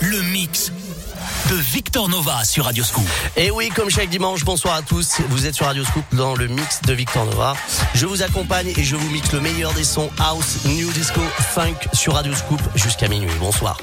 Le mix de Victor Nova sur Radio Scoop. Et oui, comme chaque dimanche, bonsoir à tous. Vous êtes sur Radio Scoop dans le mix de Victor Nova. Je vous accompagne et je vous mixe le meilleur des sons house, new disco, funk sur Radio Scoop jusqu'à minuit. Bonsoir.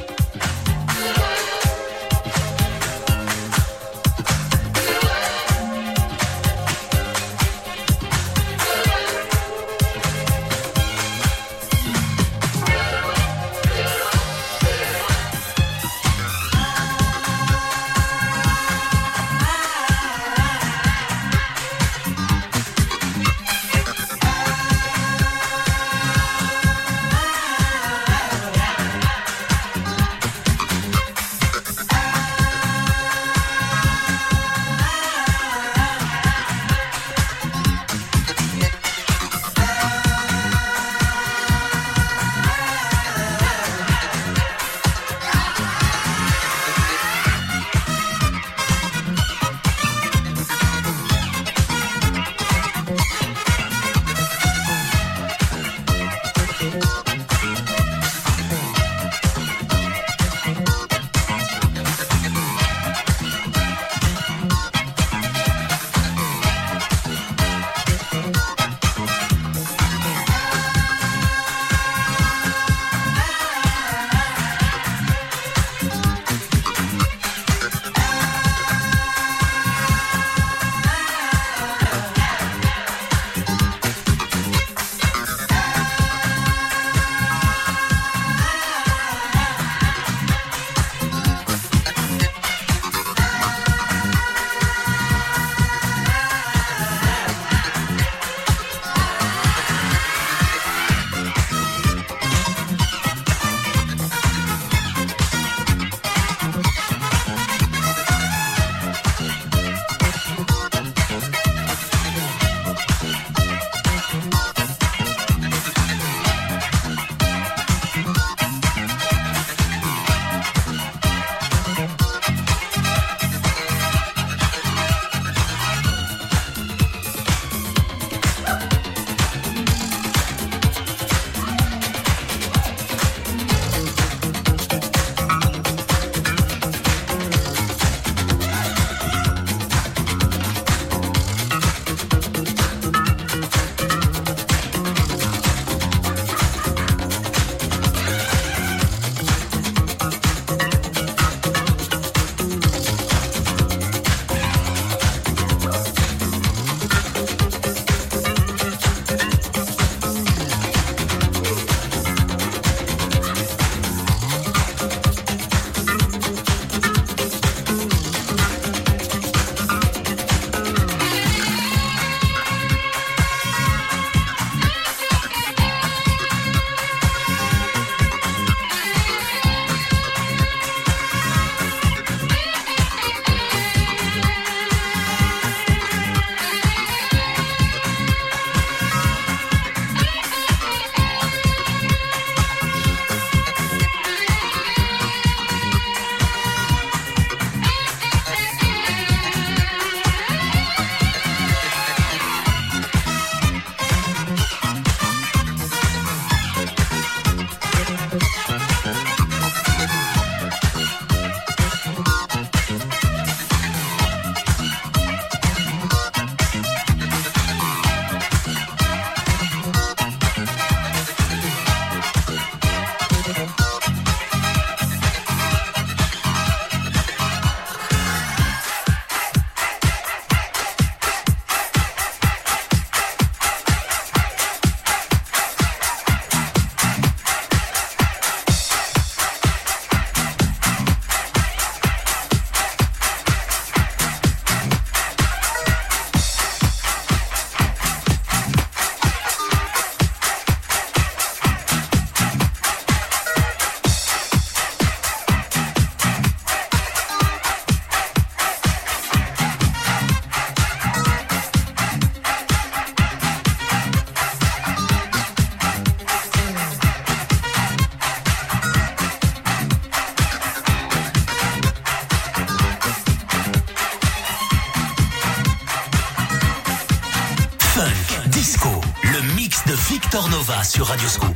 Sur Radio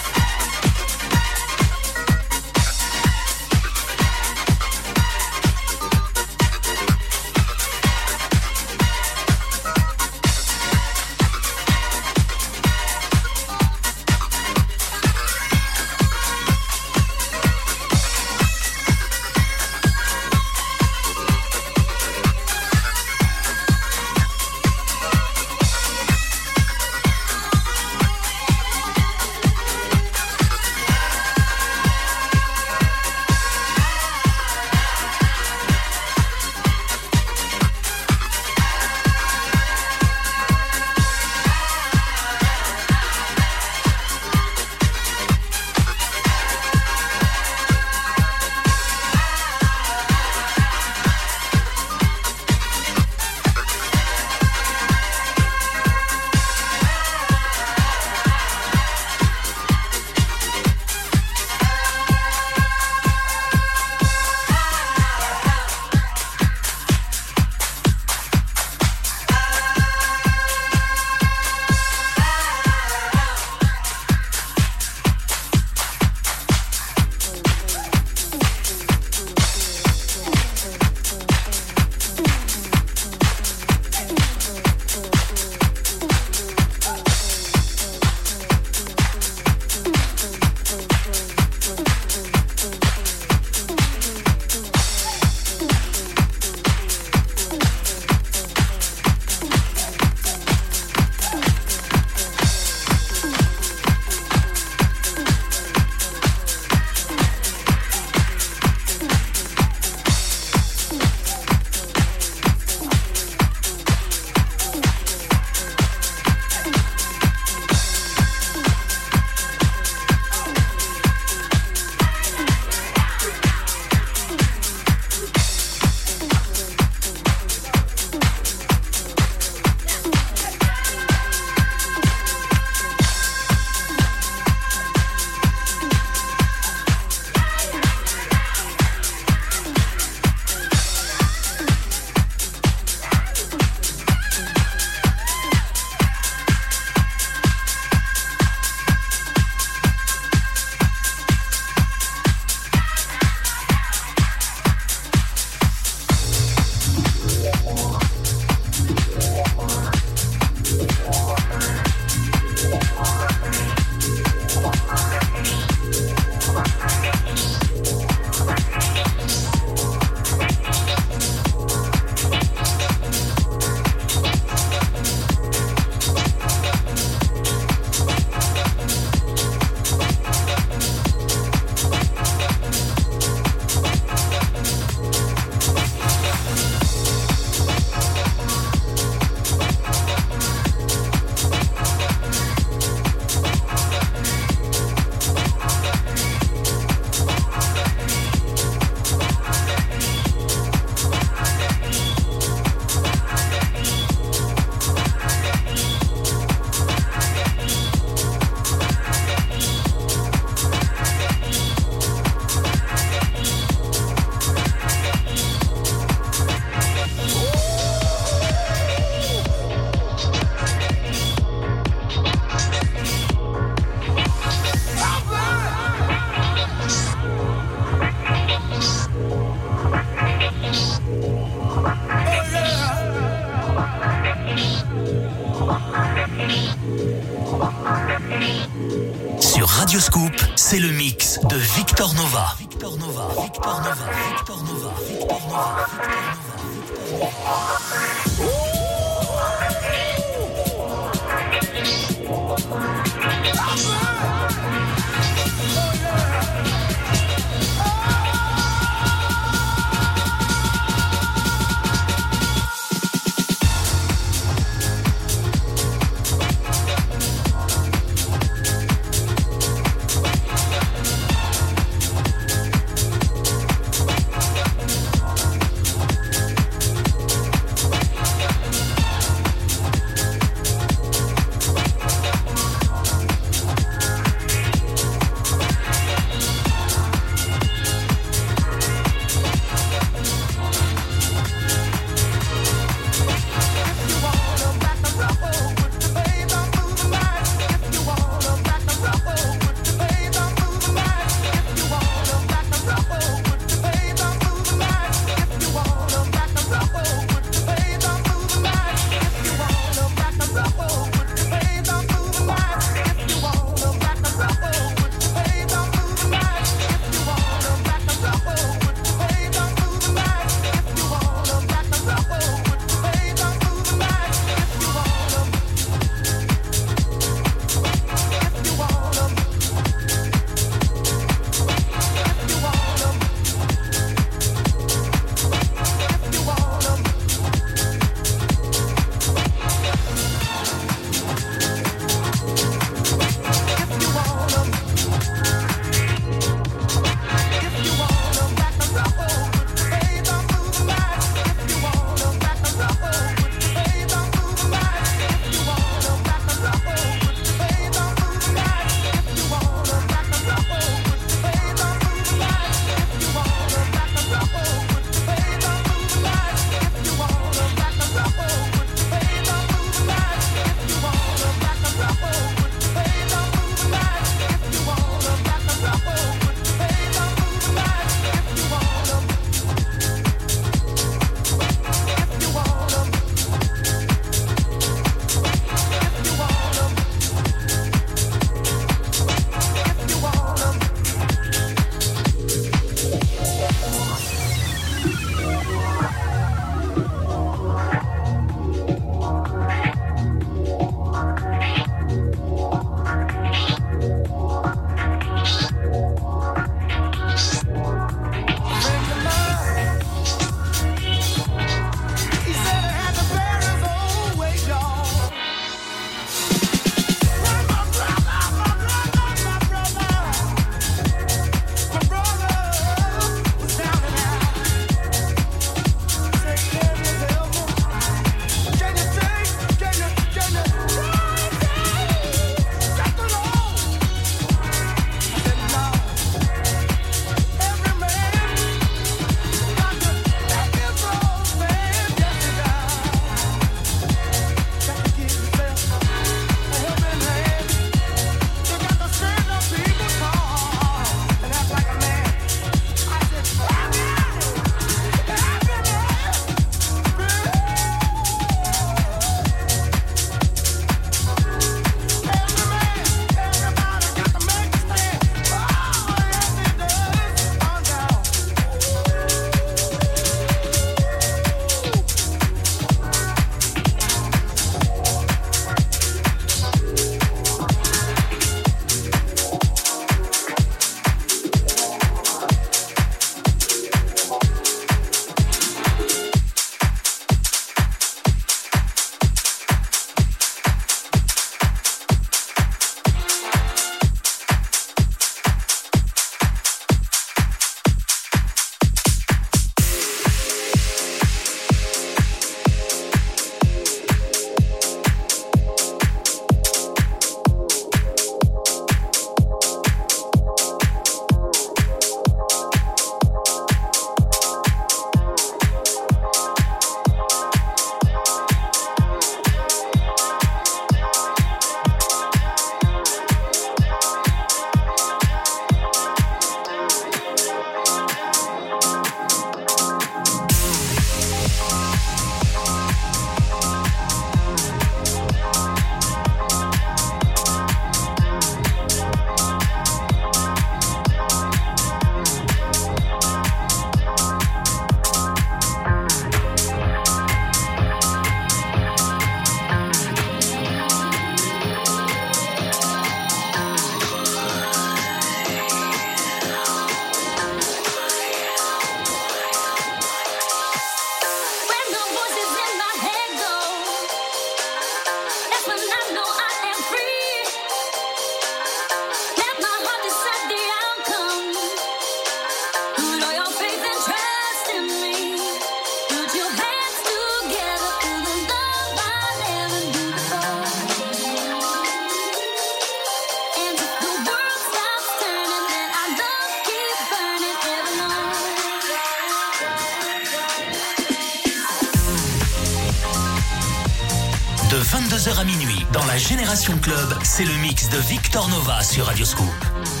De 22h à minuit, dans la Génération Club, c'est le mix de Victor Nova sur Radioscoop. Radioscoop,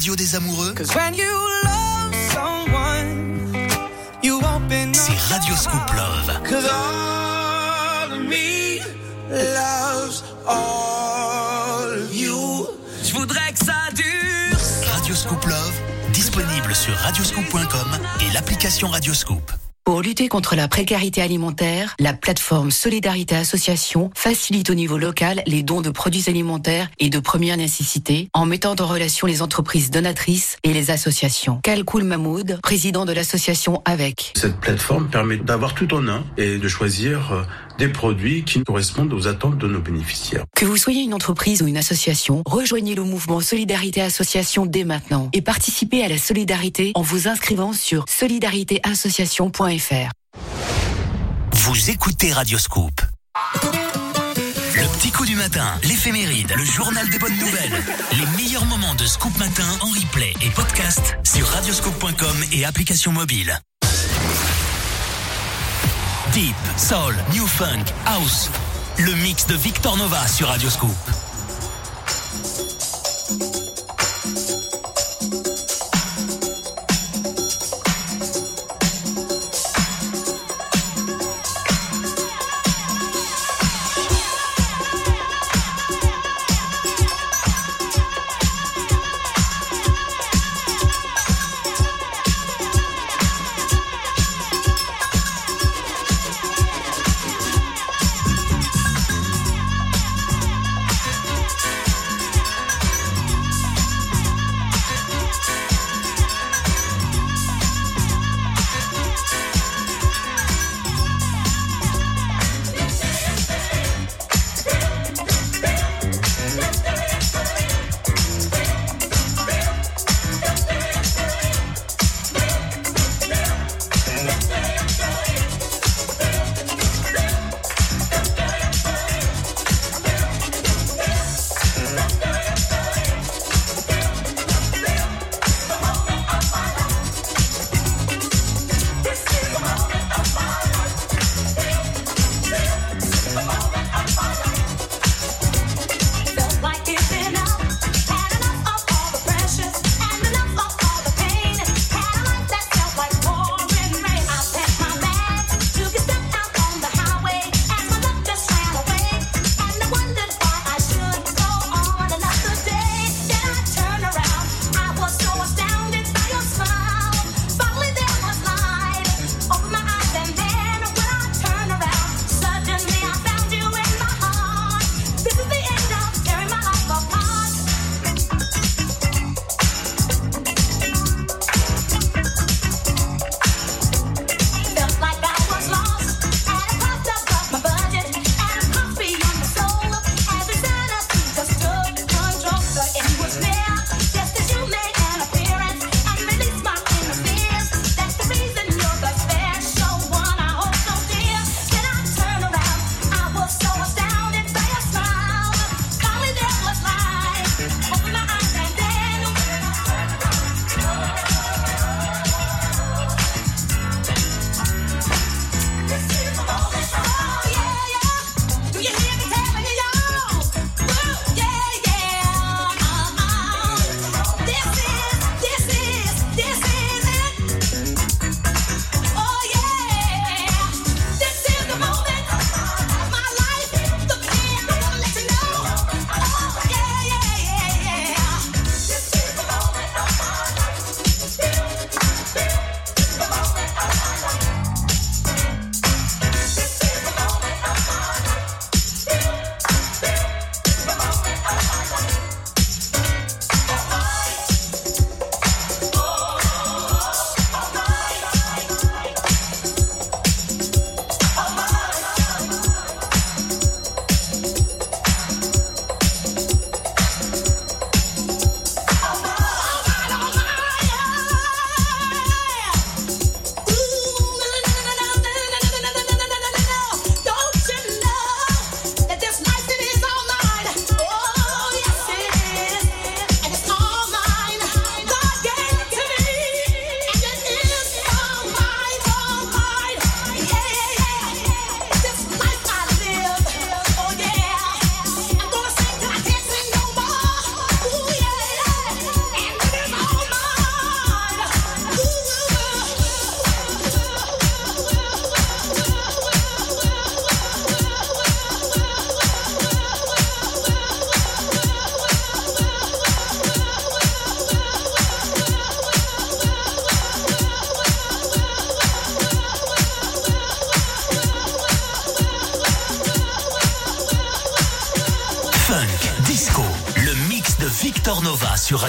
radio des amoureux. C'est Radioscoop Love. Je voudrais que ça dure. Radioscoop Love, disponible sur radioscoop.com et l'application Radioscoop. Contre la précarité alimentaire, la plateforme Solidarité Association facilite au niveau local les dons de produits alimentaires et de première nécessité en mettant en relation les entreprises donatrices et les associations. Kalkoul Mahmoud, président de l'association AVEC. Cette plateforme permet d'avoir tout en un et de choisir euh, des produits qui correspondent aux attentes de nos bénéficiaires. Que vous soyez une entreprise ou une association, rejoignez le mouvement Solidarité Association dès maintenant et participez à la solidarité en vous inscrivant sur solidaritéassociation.fr. Vous écoutez Radioscoop. Le petit coup du matin, l'éphéméride, le journal des bonnes nouvelles. Les meilleurs moments de Scoop Matin en replay et podcast sur radioscoop.com et application mobile. Deep, Soul, New Funk, House. Le mix de Victor Nova sur Radioscoop. Sur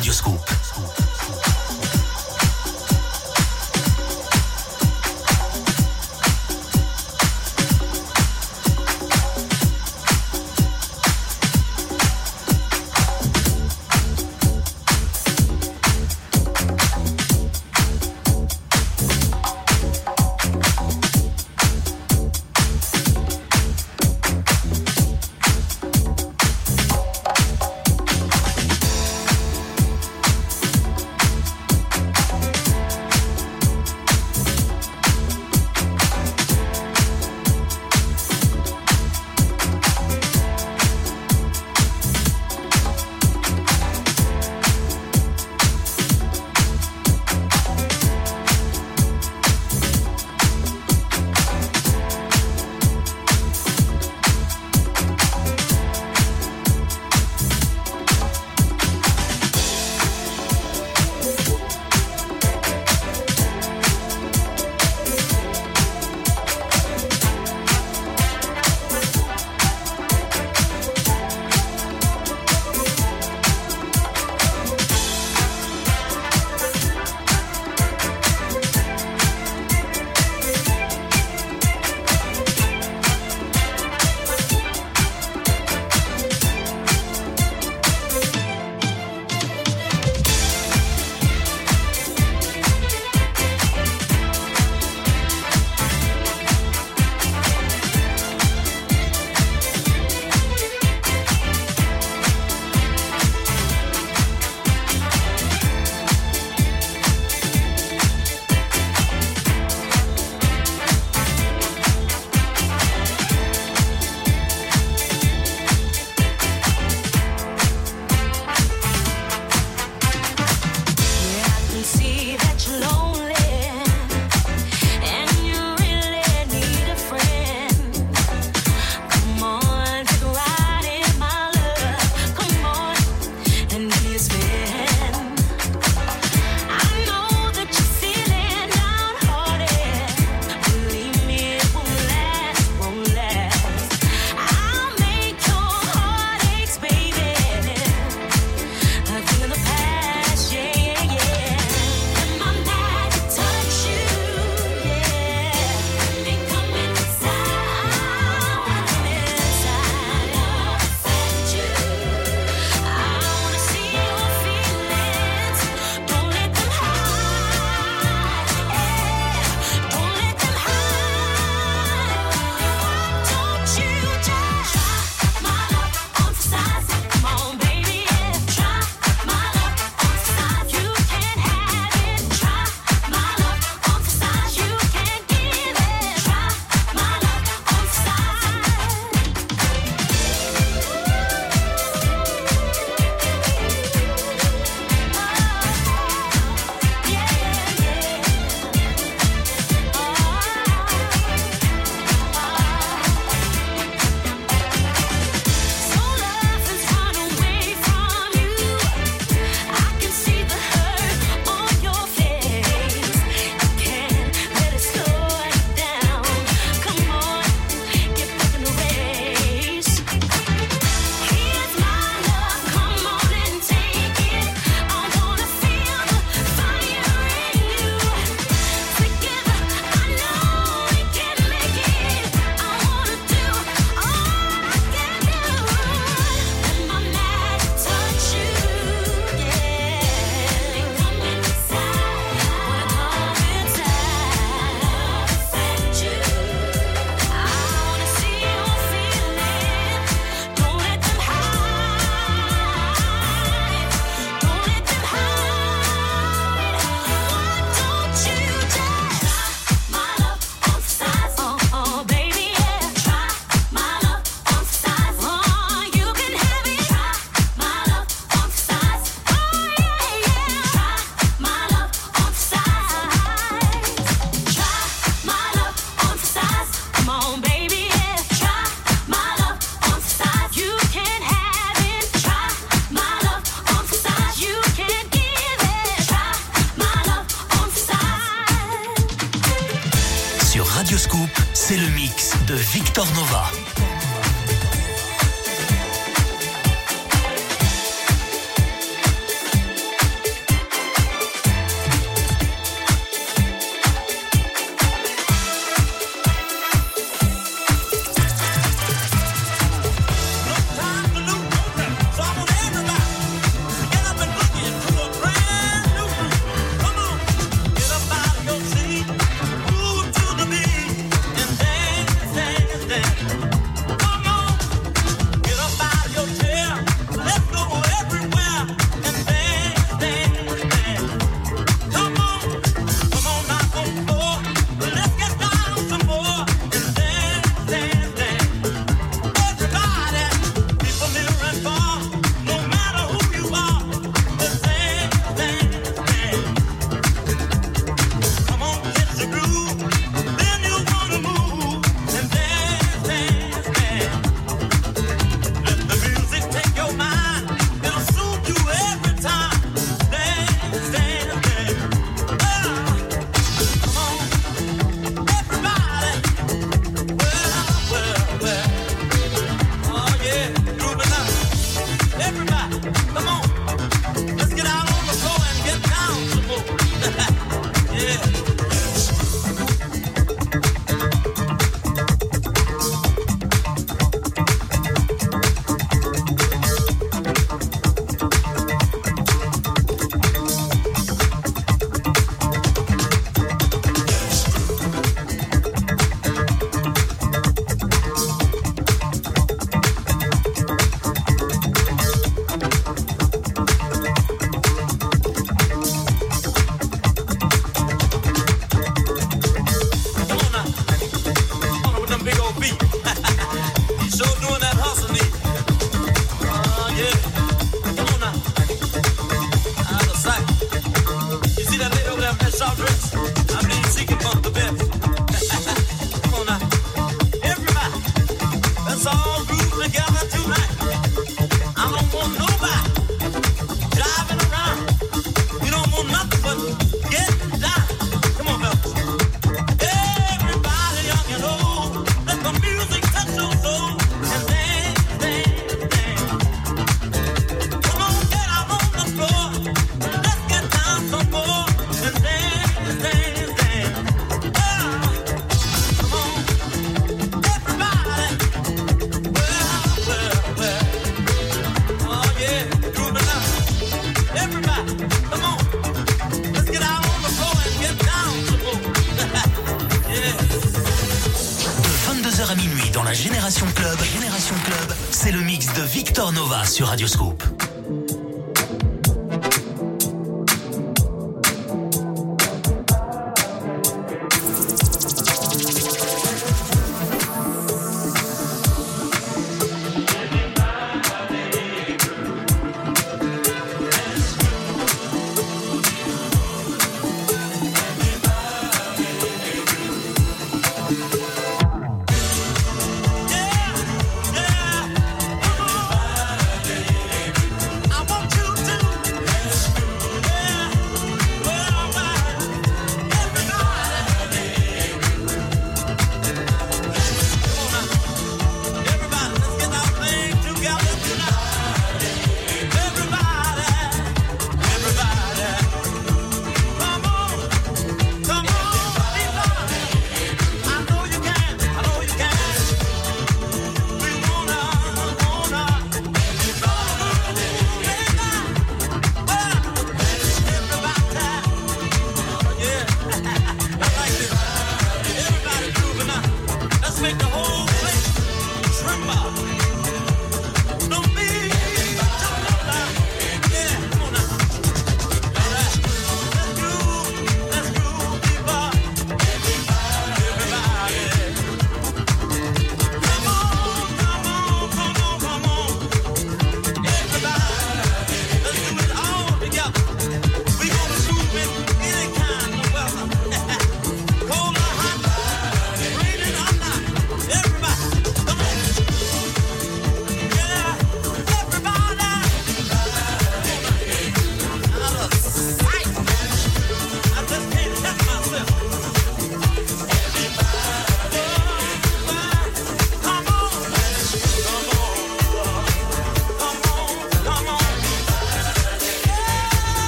Club, Génération Club, c'est le mix de Victor Nova sur Radioscope.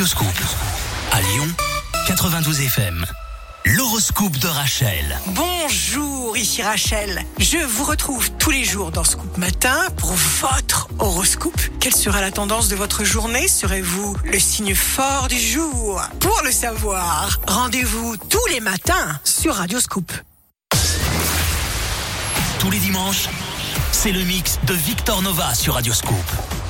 Radioscoop. 92 FM. L'horoscope de Rachel. Bonjour, ici Rachel. Je vous retrouve tous les jours dans Scoop Matin pour votre horoscope. Quelle sera la tendance de votre journée? Serez-vous le signe fort du jour? Pour le savoir, rendez-vous tous les matins sur Radio Scoop. Tous les dimanches, c'est le mix de Victor Nova sur Radioscope.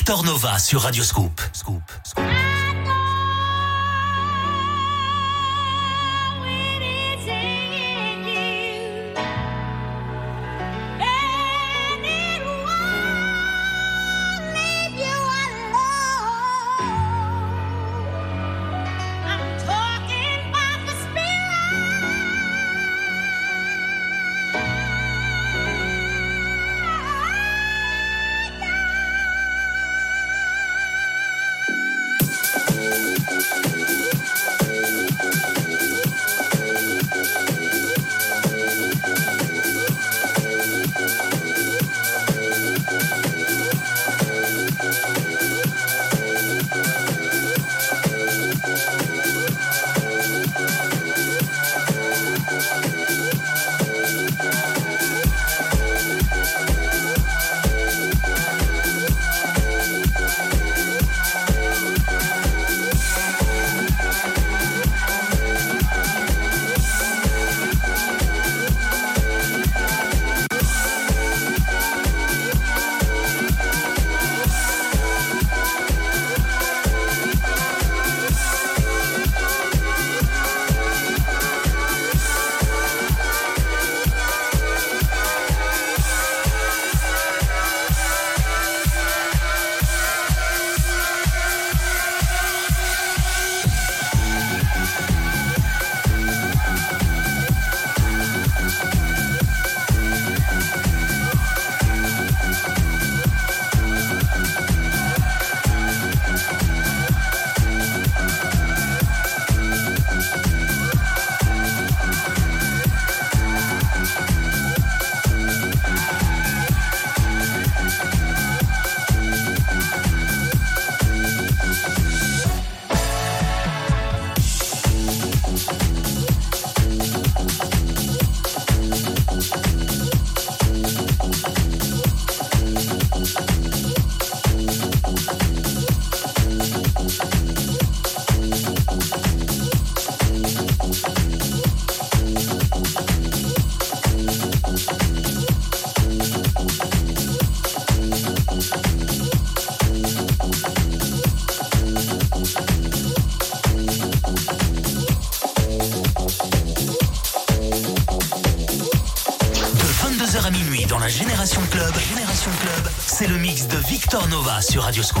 Victor Nova sur Radio Scoop. Sur Radioscope.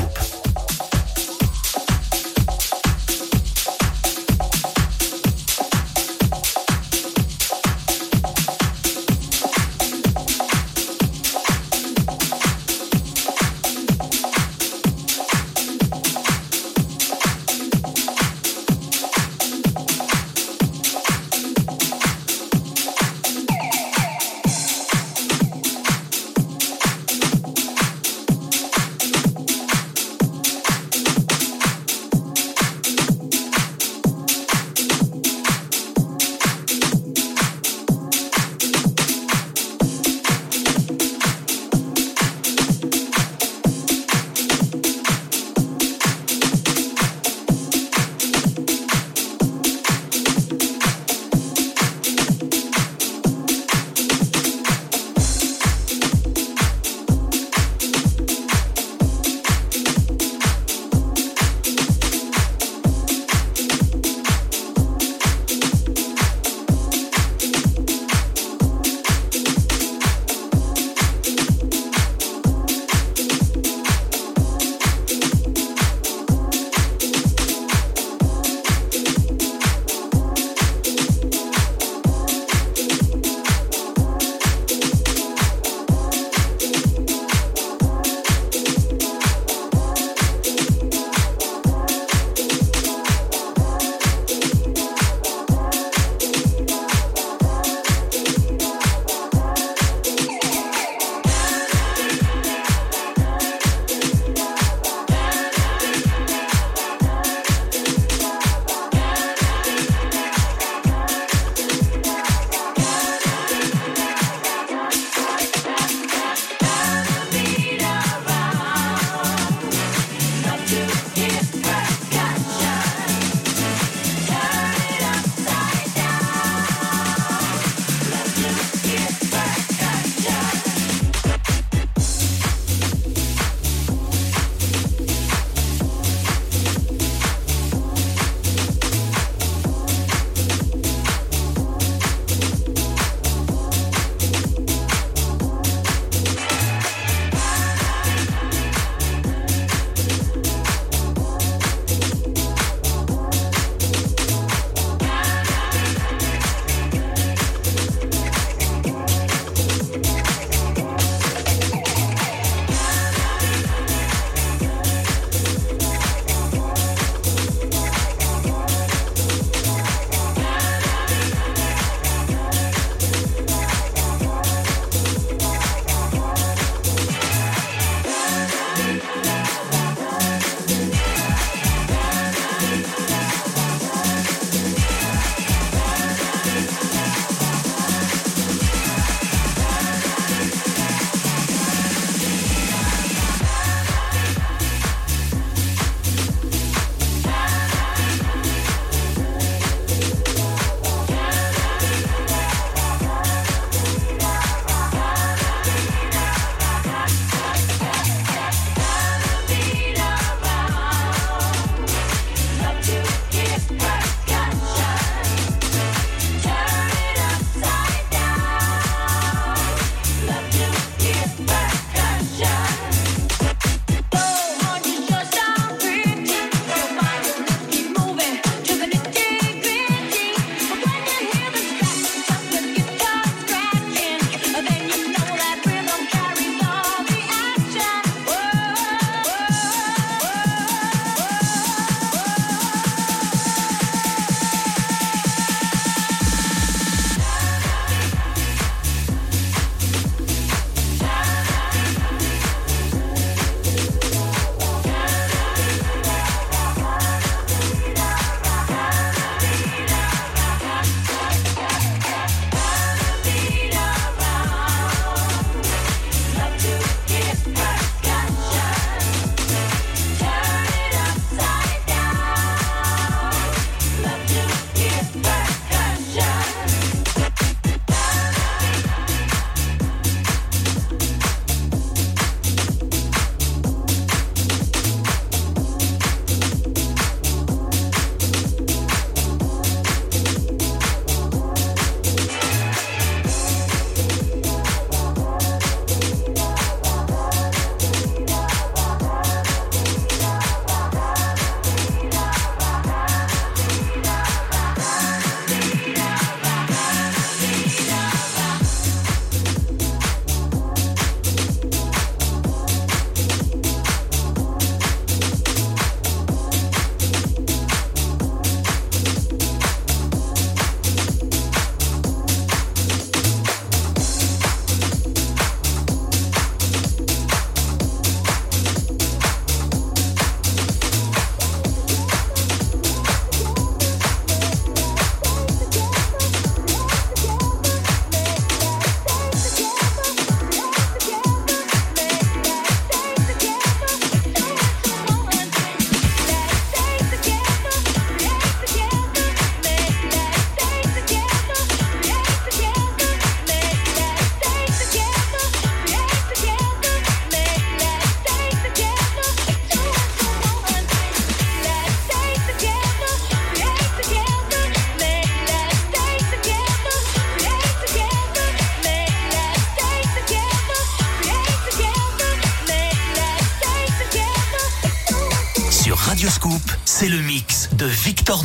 Victor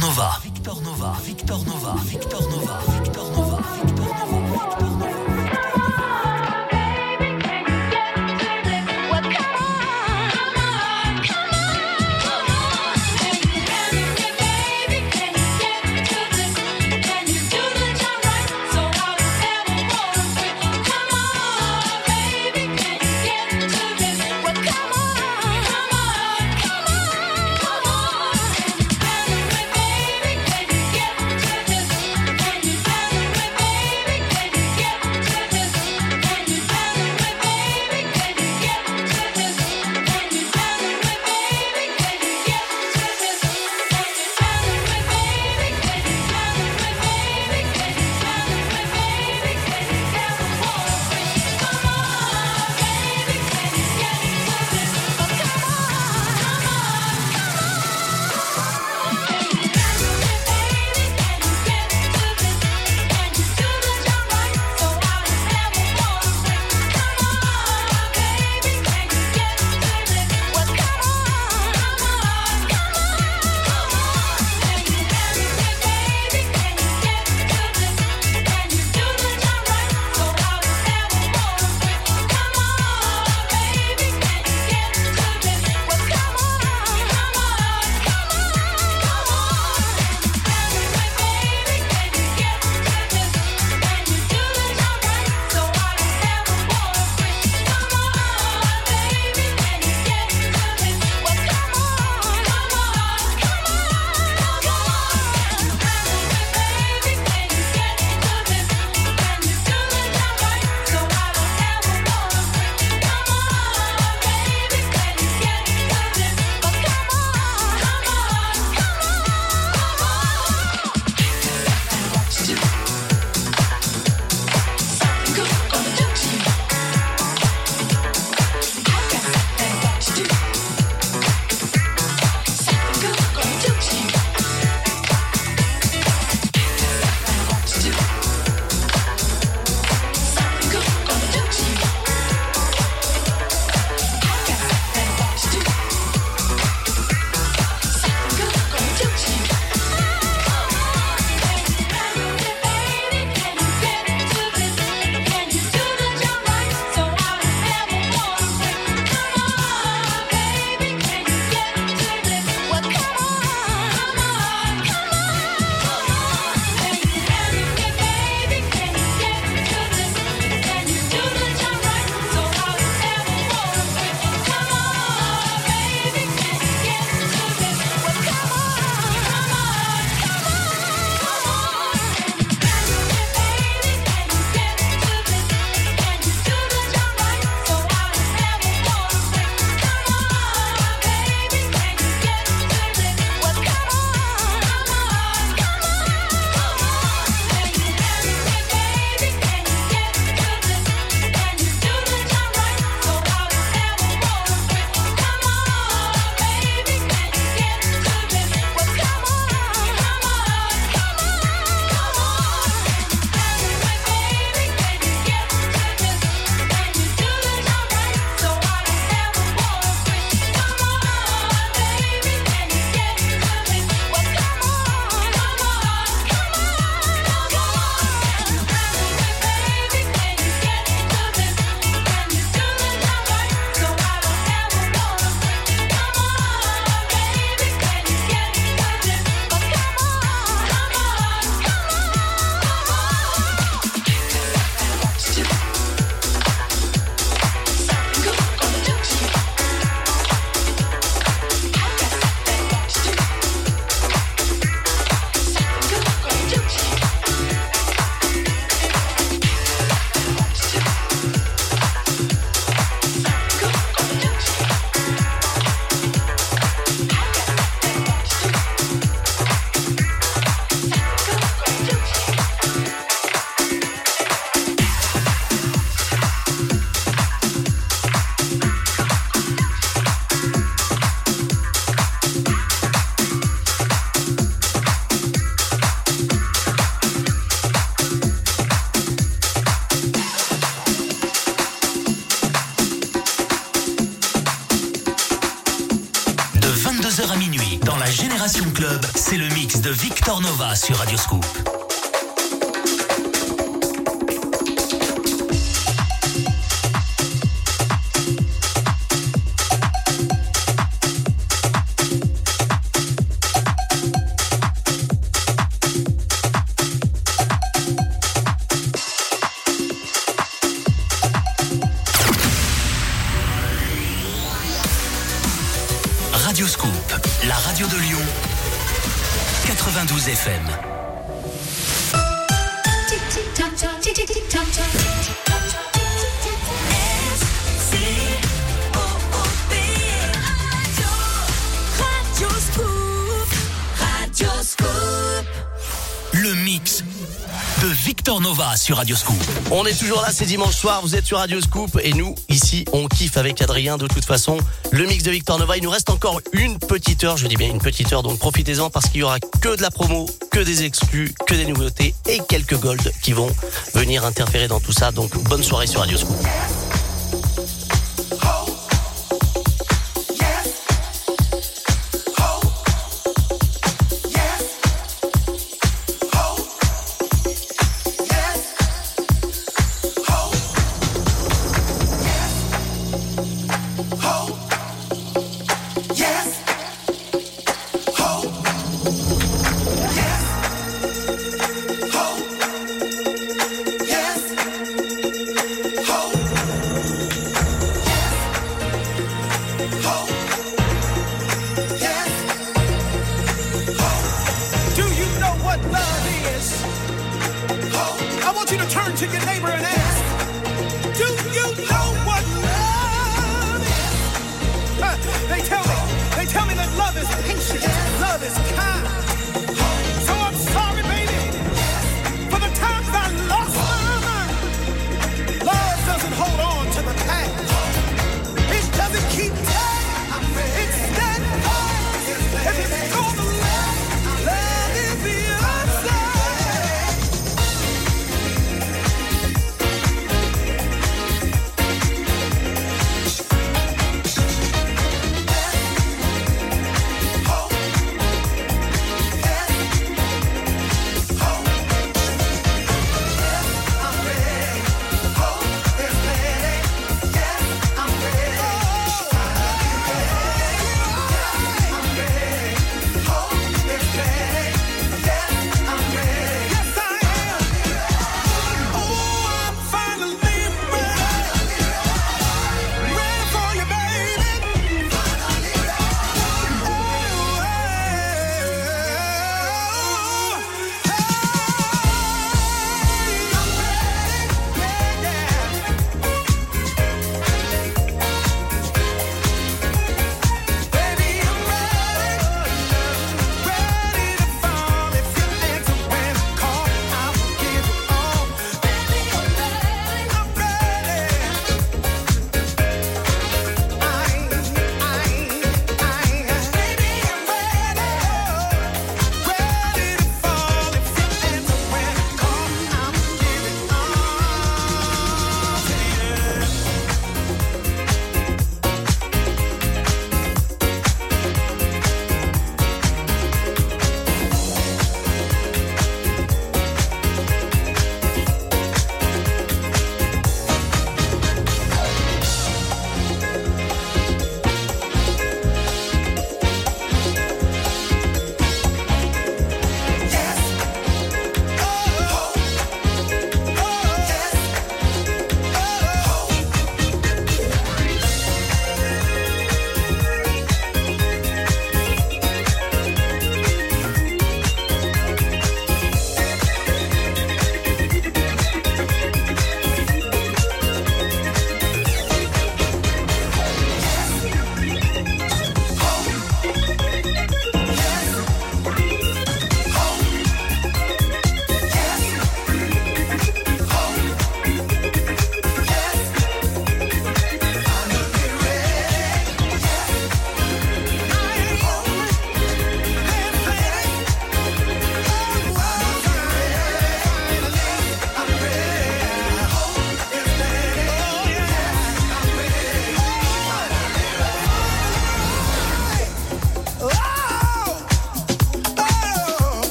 Sur. Radioscoop, la radio de Lyon, 92 FM. Le mix Victor Nova sur Radioscoop. On est toujours là, c'est dimanche soir, vous êtes sur Radio Scoop et nous, ici, on kiffe avec Adrien de toute façon. Le mix de Victor Nova, il nous reste encore une petite heure, je dis bien une petite heure, donc profitez-en parce qu'il y aura que de la promo, que des exclus, que des nouveautés et quelques golds qui vont venir interférer dans tout ça. Donc bonne soirée sur Radio Scoop.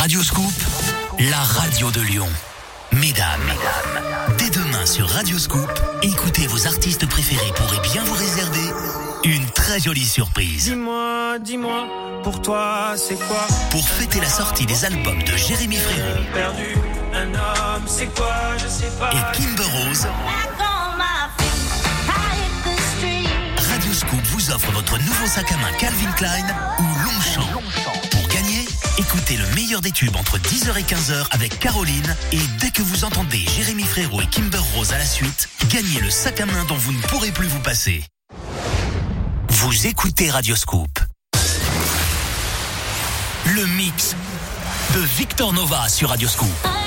Radioscoop, la radio de Lyon. Mesdames, dès demain sur Radioscoop, écoutez vos artistes préférés pourraient bien vous réserver une très jolie surprise. Dis-moi, dis-moi, pour toi c'est quoi? Pour fêter la sortie des albums de Jérémy Frérot Perdu, un homme, c'est quoi? Je sais pas. et Kimber Rose, Radioscoop vous offre votre nouveau sac à main Calvin Klein ou Longchamp. Le meilleur des tubes entre 10h et 15h avec Caroline et dès que vous entendez Jérémy Frérot et Kimber Rose à la suite, gagnez le sac à main dont vous ne pourrez plus vous passer. Vous écoutez Radioscoop. Le mix de Victor Nova sur Radioscoop.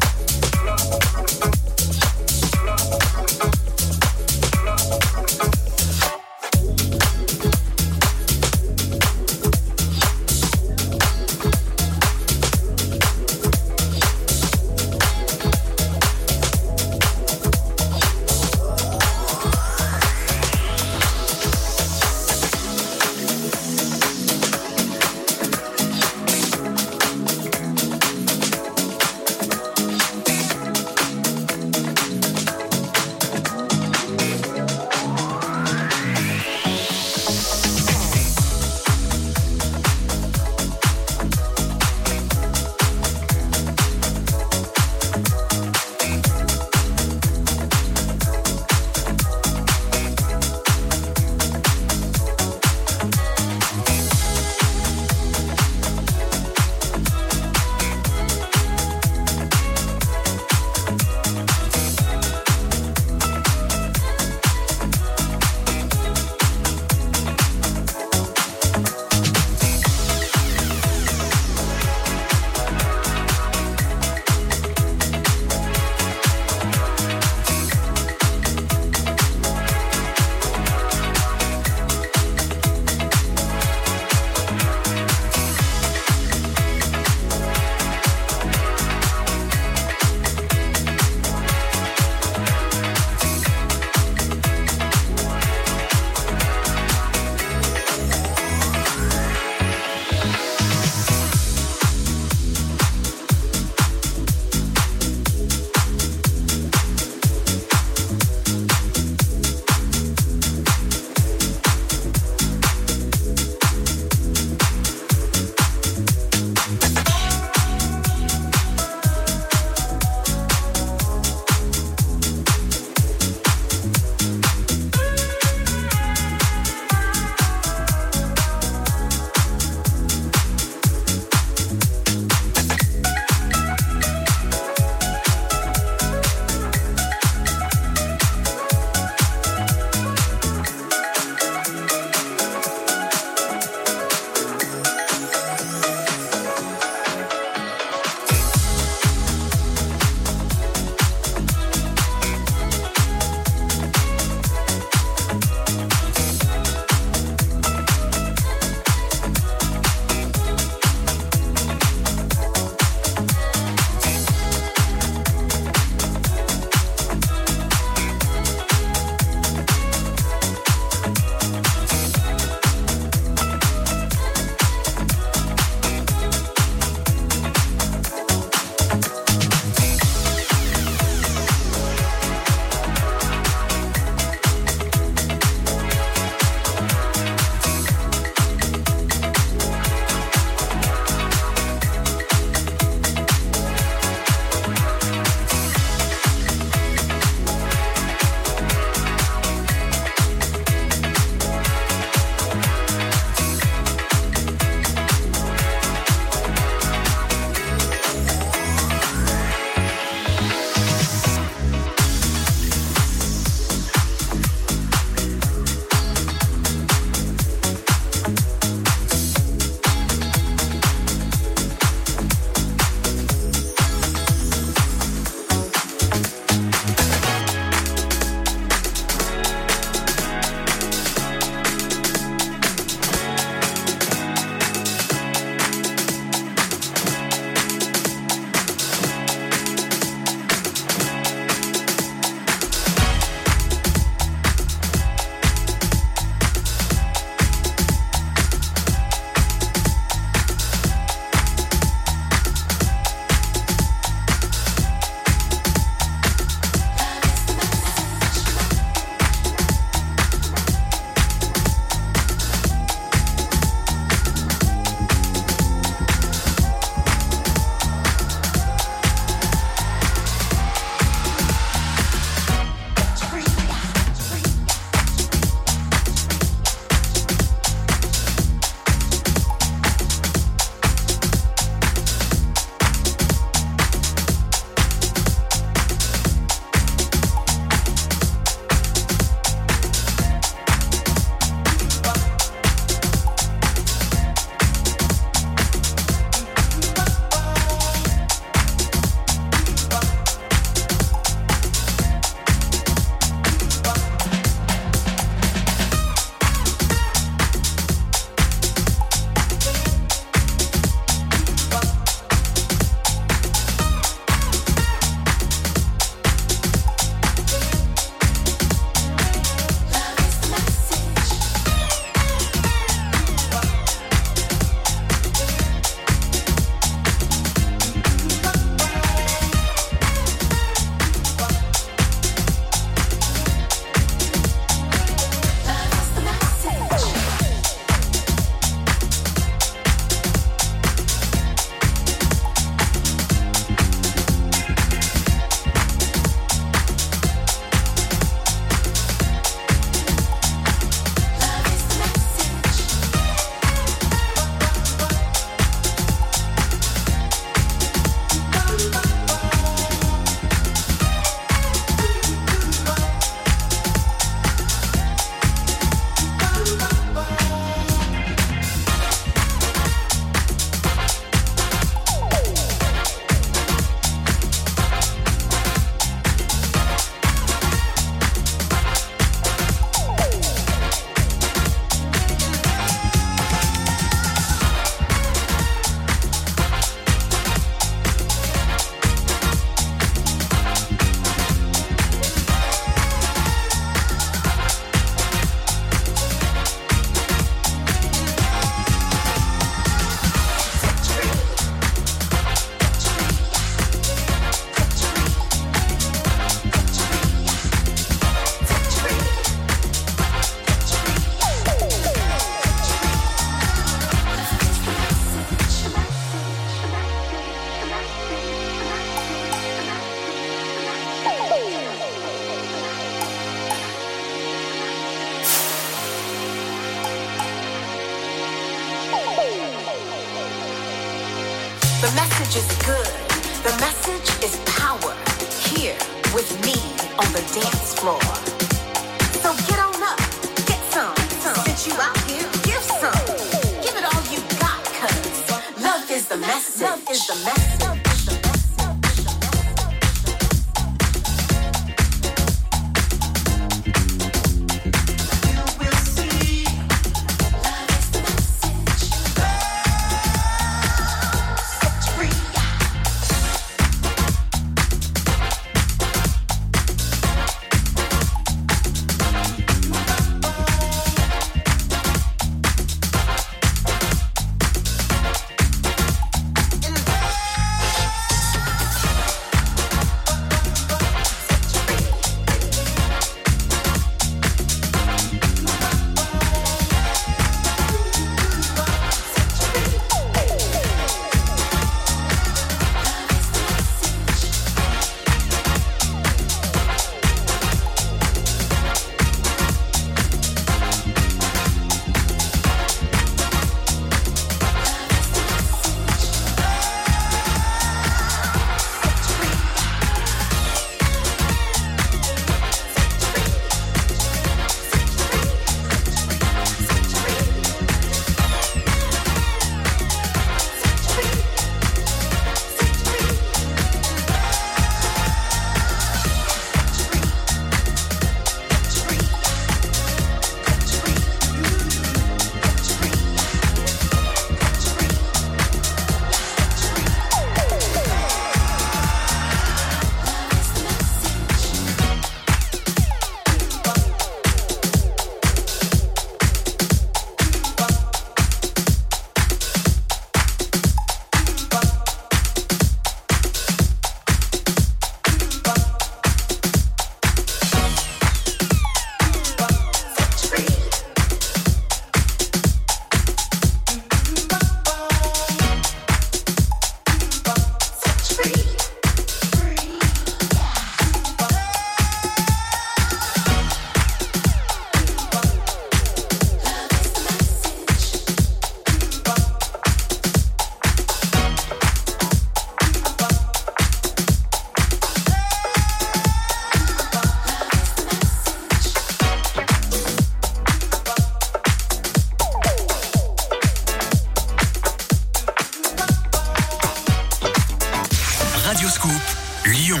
Radio Scoop, Lyon.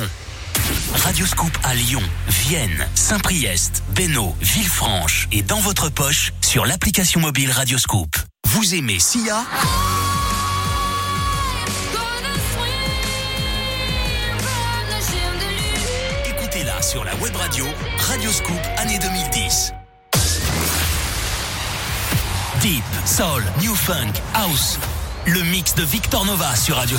Radio Scoop à Lyon, Vienne, Saint-Priest, Bénaud, Villefranche et dans votre poche sur l'application mobile Radio Scoop. Vous aimez Sia? Écoutez-la sur la web radio Radio Scoop année 2010. Deep, Soul, New Funk, House. Le mix de Victor Nova sur Radio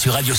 sur Radio